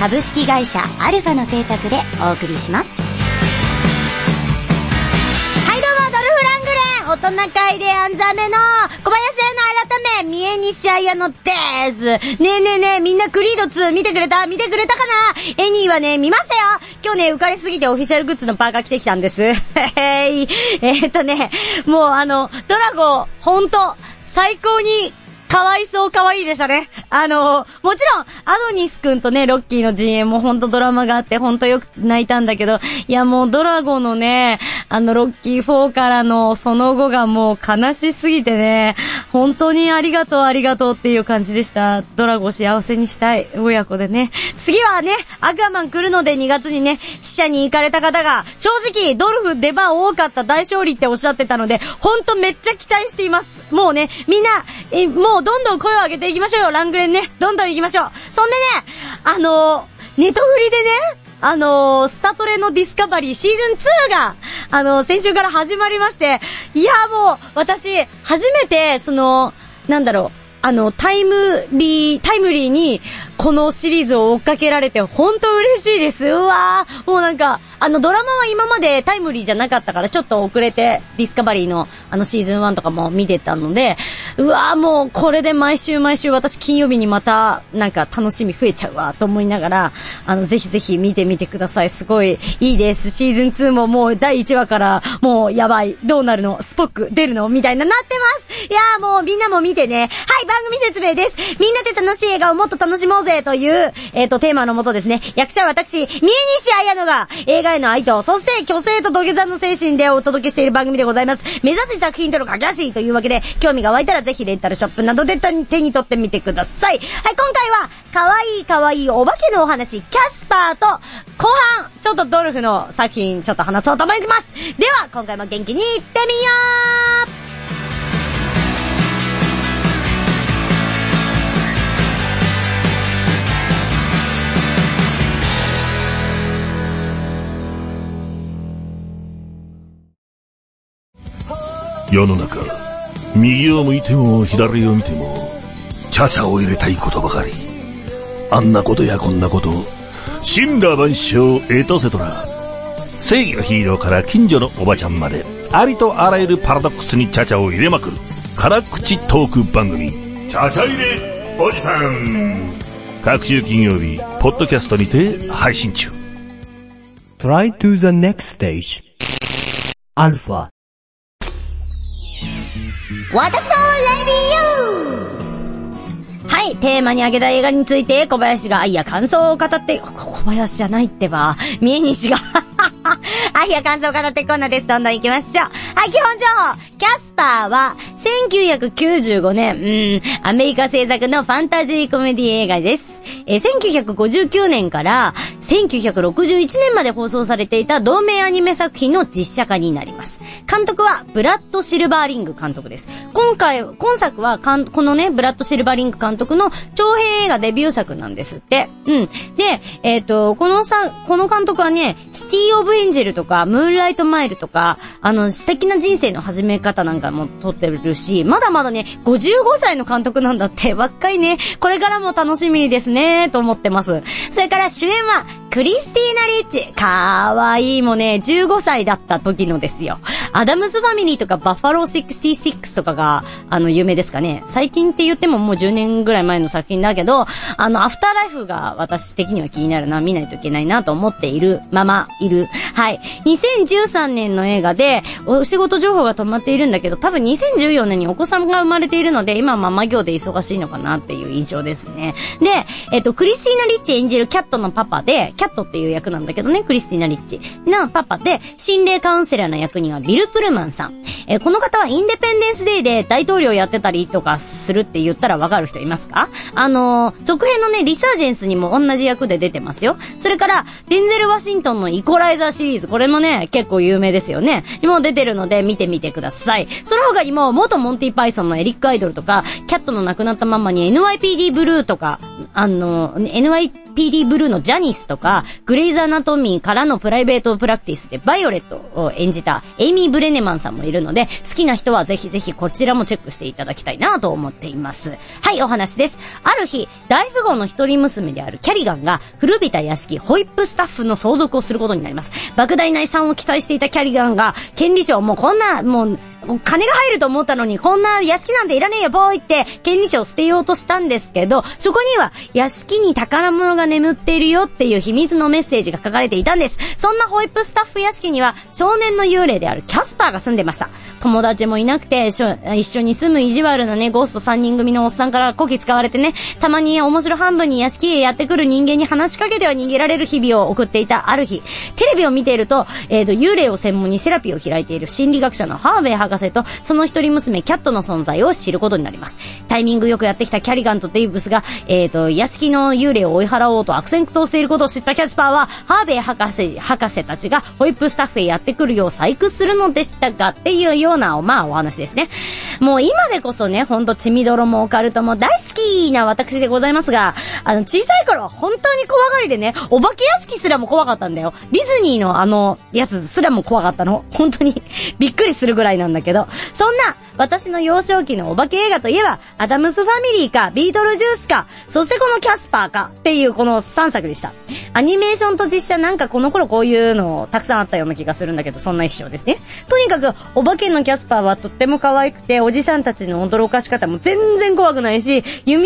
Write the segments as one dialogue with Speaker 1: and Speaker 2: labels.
Speaker 1: 株式会社アルファの制作でお送りします。
Speaker 2: はいどうも、ドルフ・ラングレン大人会でアンザメの小林屋の改め、三重西彩乃です。ねえねえねえ、みんなクリード2見てくれた？見てくれたかな？エニーはね、見ましたよ今日ね、浮かれすぎてオフィシャルグッズのパーカー着てきたんです。へ へい。えっとね、もうあの、ドラゴン、ほんと、最高にかわいそうかわいいでしたね。あの、もちろん、アドニスくんとね、ロッキーの陣営もほんとドラマがあって、ほんとよく泣いたんだけど、いやもうドラゴンのね、あの、ロッキー4からのその後がもう悲しすぎてね、本当にありがとうありがとうっていう感じでした。ドラゴン幸せにしたい、親子でね。次はね、アクアマン来るので2月にね、死者に行かれた方が、正直、ドルフ出番多かった大勝利っておっしゃってたので、ほんとめっちゃ期待しています。もうね、みんな、え、もうどんどん声を上げていきましょうよ、ラングレンね。どんどん行きましょう。そんでね、あのー、ネトフリでね、あのー、スタトレのディスカバリーシーズン2が、あのー、先週から始まりまして、いやもう、私、初めて、その、なんだろう、あの、タイムリー、タイムリーに、このシリーズを追っかけられて、ほんと嬉しいです。うわーもうなんか、あの、ドラマは今までタイムリーじゃなかったから、ちょっと遅れて、ディスカバリーの、あの、シーズン1とかも見てたので、うわーもう、これで毎週毎週、私金曜日にまた、なんか楽しみ増えちゃうわ、と思いながら、あの、ぜひぜひ見てみてください。すごい、いいです。シーズン2ももう第1話から、もう、やばい。どうなるの？スポック出るの？みたいななってますいやーもう、みんなも見てね。はい、番組説明です。みんなで楽しい映画をもっと楽しもうぜという、えっ、と、テーマのもとですね。役者は私、三重西彩乃が映画への愛と、そして虚勢と土下座の精神でお届けしている番組でございます。目指せ作品との架け橋というわけで、興味が湧いたらぜひレンタルショップなどで手に取ってみてください。はい、今回は、かわいいかわいいお化けのお話、キャスパーと、後半、ちょっとドルフの作品、ちょっと話そうと思います。では、今回も元気にいってみよう
Speaker 3: 世の中、右を向いても左を見ても、チャチャを入れたいことばかり。あんなことやこんなこと、神羅万象エトセトラ。正義のヒーローから近所のおばちゃんまで、ありとあらゆるパラドックスにチャチャを入れまくる、辛口トーク番組、チャチャ入れおじさん。各週金曜日、ポッドキャストにて配信中。
Speaker 4: Try to the next stage. Alpha.
Speaker 2: 私のレビュー。はい、テーマに挙げた映画について小林が愛や感想を語って、小林じゃないってば、三重西が、愛や感想を語ってコーナーです。どんどん行きましょう。はい、基本情報。キャスパーは、1995年、うん、アメリカ制作のファンタジーコメディ映画です。えー1959年から1961年まで放送されていた同名アニメ作品の実写化になります。監督はブラッド・シルバーリング監督です。今回、今作はかん、このね、ブラッド・シルバーリング監督の長編映画デビュー作なんですって。うん。で、えっ、と、このさ、この監督はね、シティ・オブ・エンジェルとか、ムーンライト・マイルとか、あの、素敵な人生の始め方なんかも撮ってるし、まだまだね、55歳の監督なんだって、若いね、これからも楽しみですね、と思ってます。それから主演は、クリスティーナ・リッチ。かわいいもね、15歳だった時のですよ。アダムズ・ファミリーとかバッファロー66とかが、あの、有名ですかね。最近って言ってももう10年ぐらい前の作品だけど、あの、アフターライフが私的には気になるな、見ないといけないなと思っているままいる。はい。2013年の映画で、お仕事情報が止まっているんだけど、多分2014年にお子さんが生まれているので、今ママ業で忙しいのかなっていう印象ですね。で、えっと、クリスティーナ・リッチ演じるキャットのパパで、キャットっていう役なんだけどね、クリスティーナ・リッチ。のパパで、心霊カウンセラーの役にはビル・プルマンさん。えーこの方はインデペンデンスデーで大統領やってたりとかするって言ったらわかる人いますか？あのー続編のね、リサージェンスにも同じ役で出てますよ。それから、デンゼル・ワシントンのイコライザーシリーズ、これもね、結構有名ですよね。にも出てるので見てみてください。その他にも、元モンティ・パイソンのエリック・アイドルとか、キャットの亡くなったママに NYPD ブルーとかあの、NYPD ブルーのジャニスとか、グレイズアナトミーからのプライベートプラクティスでバイオレットを演じたエイミー・ブレネマンさんもいるので、好きな人はぜひぜひこちらもチェックしていただきたいなと思っています。はい、お話です。ある日、大富豪の一人娘であるキャリガンが古びた屋敷、ホイップスタッフの相続をすることになります。莫大な遺産を期待していたキャリガンが、権利書をもうこんな、もう、もう金が入ると思ったのに、こんな屋敷なんていらねえよ、ボーイって、権利書を捨てようとしたんですけど、そこには、屋敷に宝物が眠っているよっていう秘密のメッセージが書かれていたんです。そんなホイップスタッフ屋敷には、少年の幽霊であるキャスパーが住んでました。友達もいなくて、一緒に住む意地悪なね、ゴースト3人組のおっさんからこき使われてね、たまに面白半分に屋敷へやってくる人間に話しかけては逃げられる日々を送っていたある日、テレビを見ていると、えっ、と、幽霊を専門にセラピーを開いている心理学者のハーベイ博士と、その一人娘キャットの存在を知ることになります。タイミングよくやってきたキャリガンとデイブスが、えっ、と、屋敷の幽霊を追い払おうと悪戦苦闘していることを知ったキャスパーは、ハーベイ博士、博士たちがホイップスタッフへやってくるよう細工するのでしたが、っていうような、まあお話ですね。もう今でこそね、ほんと血みどろもオカルトも大好きな私でございますが、あの、小さい頃は本当に怖がりでね、お化け屋敷すらも怖かったんだよ。ディズニーのあの、やつすらも怖かったの。本当に びっくりするぐらいなんだけど、そんな、私の幼少期のお化け映画といえば、アダムスファミリーか、ビートルジュースか、そしてこのキャスパーか、っていうこの3作でした。アニメーションと実写なんかこの頃こういうのたくさんあったような気がするんだけど、そんな一生ですね。とにかく、お化けのキャスパーはとっても可愛くて、おじさんたちの驚かし方も全然怖くないし、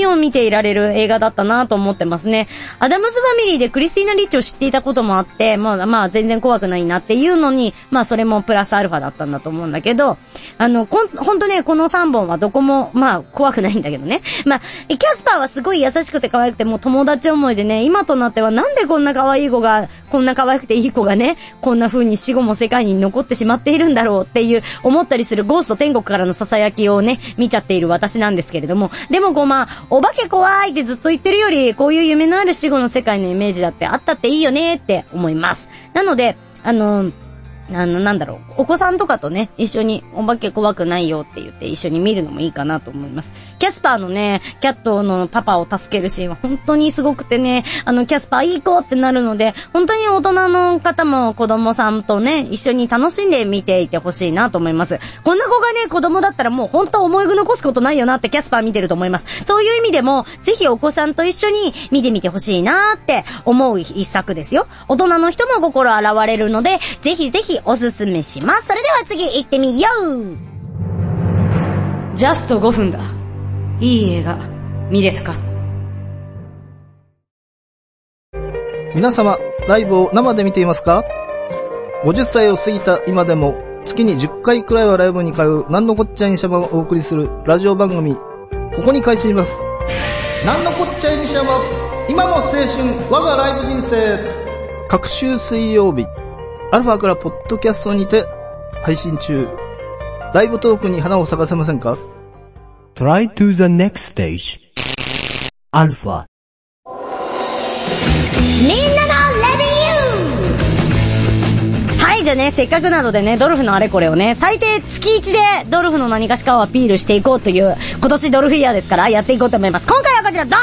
Speaker 2: を見ていられる映画だったなと思ってますね。アダムスファミリーでクリスティーナ・リッチを知っていたこともあって、まあまあ全然怖くないなっていうのに、まあそれもプラスアルファだったんだと思うんだけど、あの、こん、ほんとね、この3本はどこも、まあ怖くないんだけどね。まあ、キャスパーはすごい優しくて可愛くて、もう友達思いでね、今となってはなんでこんな可愛い子が、こんな可愛くていい子がね、こんな風に死後も世界に残ってしまっているんだろうっていう思ったりするゴースト天国からの囁きをね、見ちゃっている私なんですけれども、でもこうまあ、お化け怖いってずっと言ってるより、こういう夢のある死後の世界のイメージだってあったっていいよねって思います。なので、あのあの、なんだろう、お子さんとかとね、一緒にお化け怖くないよって言って一緒に見るのもいいかなと思います。キャスパーのね、キャットのパパを助けるシーンは本当にすごくてね、あの、キャスパーいい子ってなるので、本当に大人の方も子供さんとね、一緒に楽しんで見ていてほしいなと思います。こんな子がね、子供だったらもう本当思い残すことないよなってキャスパー見てると思います。そういう意味でも、ぜひお子さんと一緒に見てみてほしいなって思う一作ですよ。大人の人も心洗われるので、ぜひぜひおすすめします。それでは次行ってみようジャスト5分だ。いい映画、見れたか
Speaker 5: 皆様、ライブを生で見ていますか ?50 歳を過ぎた今でも、月に10回くらいはライブに通う、なんのこっちゃいにしゃばをお送りするラジオ番組、ここに開始します。なんのこっちゃいにしゃば、今の青春、我がライブ人生。各週水曜日、アルファからポッドキャストにて配信中。ライブトークに花を咲かせませんか
Speaker 4: ？Try to the next stage. Alpha.
Speaker 2: みんなのレビューはい、じゃあね、せっかくなのでね、ドルフのあれこれをね、最低月1でドルフの何かしかをアピールしていこうという、今年ドルフイヤーですから、やっていこうと思います。今回はこちら、ドン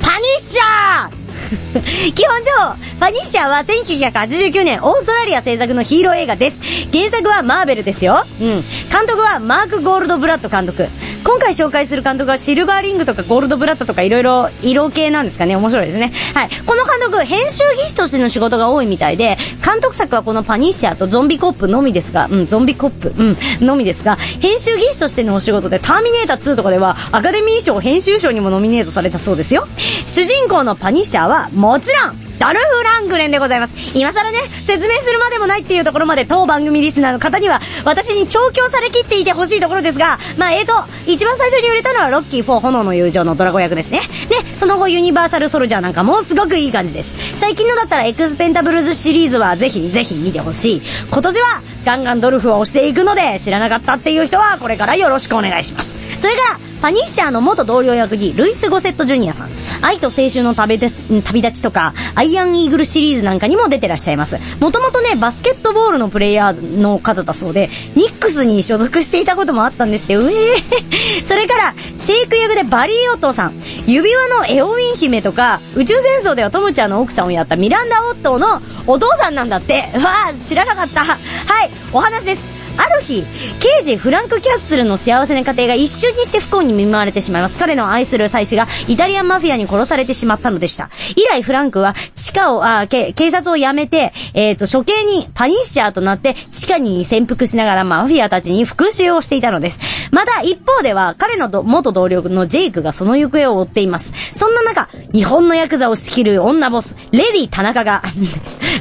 Speaker 2: パニッシャー 基本上、パニッシャーは1989年オーストラリア制作のヒーロー映画です。原作はマーベルですよ。うん。監督はマーク・ゴールドブラッド監督。今回紹介する監督はシルバーリングとかゴールドブラッドとかいろいろ色系なんですかね。面白いですね。はい。この監督、編集技師としての仕事が多いみたいで、監督作はこのパニッシャーとゾンビコップのみですが、うん、ゾンビコップ、うん、のみですが、編集技師としてのお仕事でターミネーター2とかではアカデミー賞編集賞にもノミネートされたそうですよ。主人公のパニッシャーは、もちろん、ドルフ・ラングレンでございます。今更ね、説明するまでもないっていうところまで当番組リスナーの方には、私に調教されきっていてほしいところですが、まあ、えーと、一番最初に売れたのはロッキー4炎の友情のドラゴン役ですね。で、その後ユニバーサルソルジャーなんかもすごくいい感じです。最近のだったらエクスペンタブルズシリーズはぜひぜひ見てほしい。今年はガンガンドルフを押していくので、知らなかったっていう人はこれからよろしくお願いします。それから、パニッシャーの元同僚役に、ルイス・ゴセット・ジュニアさん。愛と青春の旅立ち旅立ちとか、アイアン・イーグルシリーズなんかにも出てらっしゃいます。もともとね、バスケットボールのプレイヤーの方だそうで、ニックスに所属していたこともあったんですって、うえー。それから、シェイク役でバリー・オットーさん。指輪のエオウィン姫とか、宇宙戦争ではトムちゃんの奥さんをやったミランダ・オットーのお父さんなんだって。わあ、知らなかった。はい、お話です。ある日、刑事フランク・キャッスルの幸せな家庭が一瞬にして不幸に見舞われてしまいます。彼の愛する妻子がイタリアンマフィアに殺されてしまったのでした。以来フランクは地下を、あ警察を辞めて、えっ、と、処刑にパニッシャーとなって地下に潜伏しながらマフィアたちに復讐をしていたのです。また一方では彼の元同僚のジェイクがその行方を追っています。そんな中、日本のヤクザを仕切る女ボス、レディ田中が、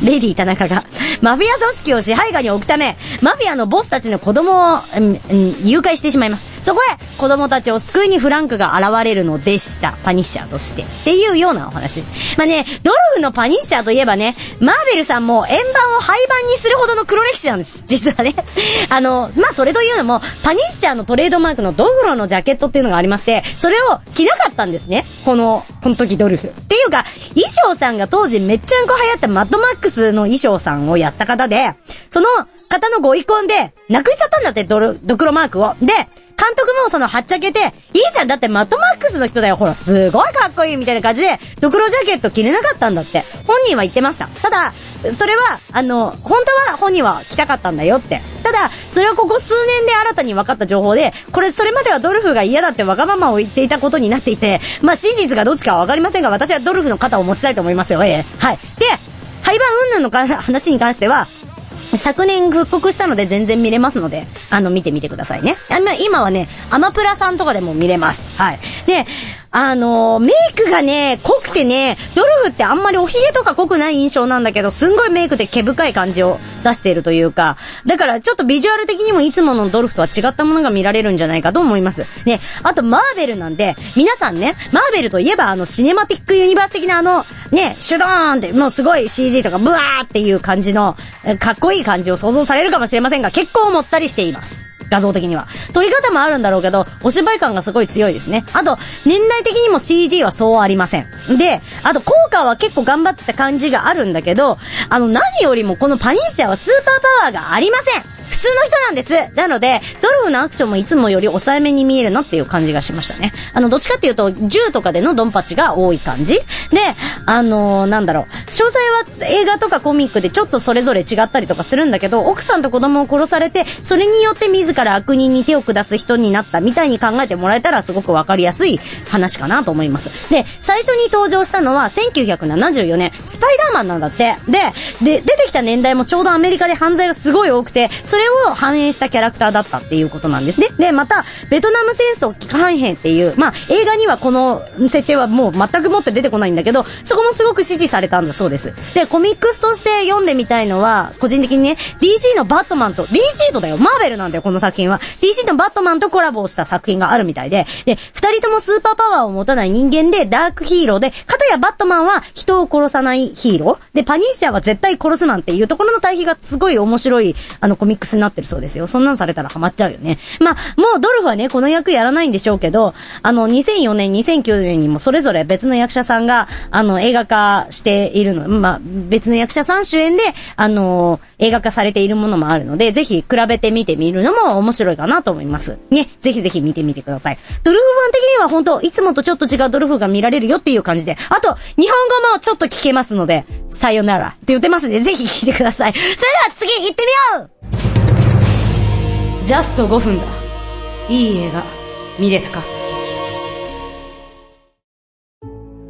Speaker 2: レディー田中が、マフィア組織を支配下に置くため、マフィアのボスたちの子供を、誘拐してしまいます。そこへ、子供たちを救いにフランクが現れるのでした。パニッシャーとして。っていうようなお話。まあね、ドルフのパニッシャーといえばね、マーベルさんも円盤を廃盤にするほどの黒歴史なんです。実はね。あの、まあそれというのも、パニッシャーのトレードマークのドグロのジャケットっていうのがありまして、それを着なかったんですね。この、この時ドルフ。っていうか、衣装さんが当時めっちゃんこ流行ったマッドマックスの衣装さんをやった方で、その方のご意向で、なくしちゃったんだって、ドル、ドクロマークを。で、監督もその、はっちゃけて、いいじゃん、だってマッドマックスの人だよ、ほら、すごいかっこいいみたいな感じで、ドクロジャケット着れなかったんだって。本人は言ってました。ただ、それは、あの、本当は本人は着たかったんだよって。ただ、それはここ数年で新たに分かった情報で、これ、それまではドルフが嫌だってわがままを言っていたことになっていて、まあ、真実がどっちかはわかりませんが、私はドルフの肩を持ちたいと思いますよ、ええ。はい。で、廃盤云々の話に関しては、昨年復刻したので全然見れますので、あの、見てみてくださいね。今はね、アマプラさんとかでも見れます。はい。で、あのーメイクがね、濃くてね、ドルフってあんまりお髭とか濃くない印象なんだけど、すんごいメイクで毛深い感じを出しているというか、だからちょっとビジュアル的にもいつものドルフとは違ったものが見られるんじゃないかと思います。ね、あとマーベルなんで、皆さんね、マーベルといえばあのシネマティックユニバース的なあの、ね、シュドーンって、もうすごい CG とかブワーっていう感じの、かっこいい感じを想像されるかもしれませんが、結構もったりしています。画像的には。撮り方もあるんだろうけど、お芝居感がすごい強いですね。あと、年代的にも CG はそうありません。で、あと効果は結構頑張ってた感じがあるんだけど、あの、何よりもこのパニッシャーはスーパーパワーがありません普通の人なんです。なので、ドルフのアクションもいつもより抑えめに見えるなっていう感じがしましたね。あの、どっちかっていうと、銃とかでのドンパチが多い感じ。で、あのーなんだろう、詳細は映画とかコミックでちょっとそれぞれ違ったりとかするんだけど、奥さんと子供を殺されて、それによって自ら悪人に手を下す人になったみたいに考えてもらえたらすごくわかりやすい話かなと思います。で、最初に登場したのは1974年、スパイダーマンなんだって。で、で、出てきた年代もちょうどアメリカで犯罪がすごい多くて、それを反映したキャラクターだったっていうことなんですね。で、また、ベトナム戦争機関兵っていう、まあ、映画にはこの設定はもう全くもって出てこないんだけど、そこもすごく支持されたんだそうです。で、コミックスとして読んでみたいのは、個人的にね、DC のバットマンと、DC とだよ、マーベルなんだよ、この作品は。DC のバットマンとコラボをした作品があるみたいで、で、二人ともスーパーパワーを持たない人間で、ダークヒーローで、かたやバットマンは人を殺さないヒーローで、パニッシャーは絶対殺すなんていうところの対比がすごい面白い、あの、コミックスになってるそうですよ。そんなんされたらハマっちゃうよね。まあ、もうドルフはね、この役やらないんでしょうけど、あの、2004年、2009年にもそれぞれ別の役者さんが、あの、映画化しているの、まあ、別の役者さん主演で、あの、映画化されているものもあるので、ぜひ比べてみてみるのも面白いかなと思います。ね、ぜひぜひ見てみてください。ドルフファン的には本当いつもとちょっと違うドルフが見られるよっていう感じで、あと、日本語もちょっと聞けますので、さよならって言ってますので、ぜひ聞いてください。それでは次行ってみようジャスト5分だ。いい映画、見れたか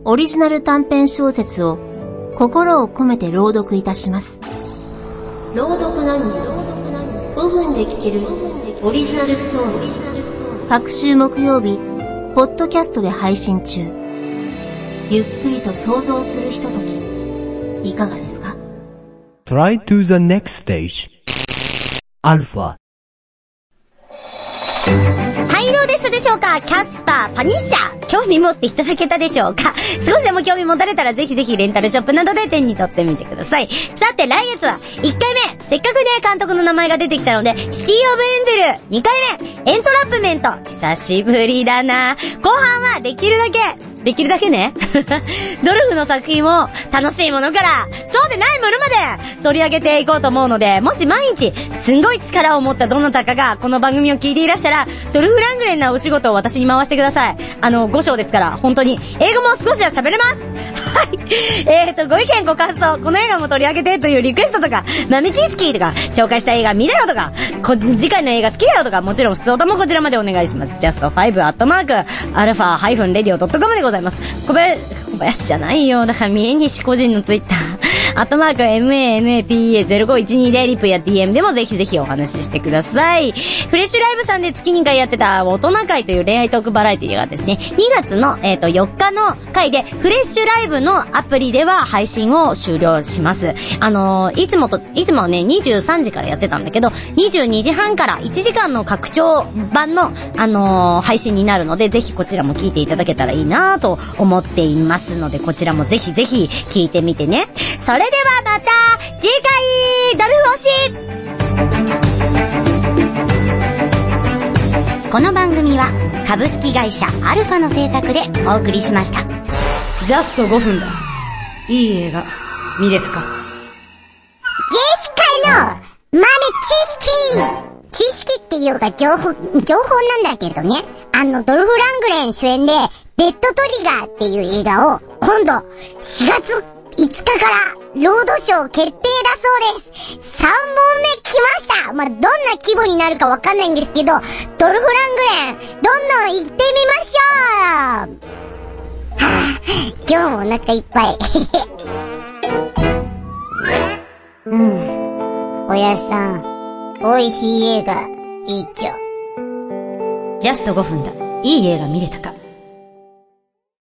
Speaker 6: オリジナル短編小説を心を込めて朗読いたします。朗読何人5分で聞けるオリジナルストーリー。各週木曜日、ポッドキャストで配信中。ゆっくりと想像するひととき、いかがですか
Speaker 4: ？Try to the next stage. Alpha.
Speaker 2: はい、どうでしたでしょうか？キャスター、パニッシャー、興味持っていただけたでしょうか？少しでも興味持たれたらぜひぜひレンタルショップなどで手に取ってみてください。さて、来月は1回目、せっかくね、監督の名前が出てきたので、シティオブエンジェル、2回目、エントラップメント、久しぶりだな。後半はできるだけ、できるだけね。ドルフの作品を楽しいものから、そうでないものまで取り上げていこうと思うので、もし毎日、すんごい力を持ったどなたかがこの番組を聞いていらしたら、ドルフ・ラングレンなお仕事を私に回してください。あの、5章ですから、本当に。英語も少しは喋れます。はい えっと、ご意見ご感想、この映画も取り上げてというリクエストとか、豆知識とか、紹介した映画見だよとか、こ次回の映画好きだよとか、もちろん普通ともこちらまでお願いします。just5 アットマーク、アルファ -radio.com でございます。小林、小林じゃないよ。だから、三重西個人のツイッター。アットマーク MANATA0512 でリプや DM でもぜひぜひお話ししてください。フレッシュライブさんで月2回やってた大人会という恋愛トークバラエティがですね、2月の、えー、と4日の回でフレッシュライブのアプリでは配信を終了します。あのーいつもと、いつもね、23時からやってたんだけど、22時半から1時間の拡張版の、あのー配信になるので、ぜひこちらも聞いていただけたらいいなと思っていますので、こちらもぜひぜひ聞いてみてね。それではまた次回ドルフ星この番組は株式会社アルファの制作でお送りしました。
Speaker 7: ジャスト5分だ。いい映画、見れたか？
Speaker 8: ジェシカの豆知識知識っていうか情報、情報なんだけどね。あの、ドルフ・ラングレン主演で、レッドトリガーっていう映画を、今度、4月5日から、ロードショー決定だそうです。3本目来ましたまあ、どんな規模になるかわかんないんですけど、ドルフ・ラングレン、どんどん行ってみましょうはぁ、今日もお腹いっぱい。うん。おやさん、美味しい映画、いいっちょ。
Speaker 2: ジャスト5分だ。いい映画見れたか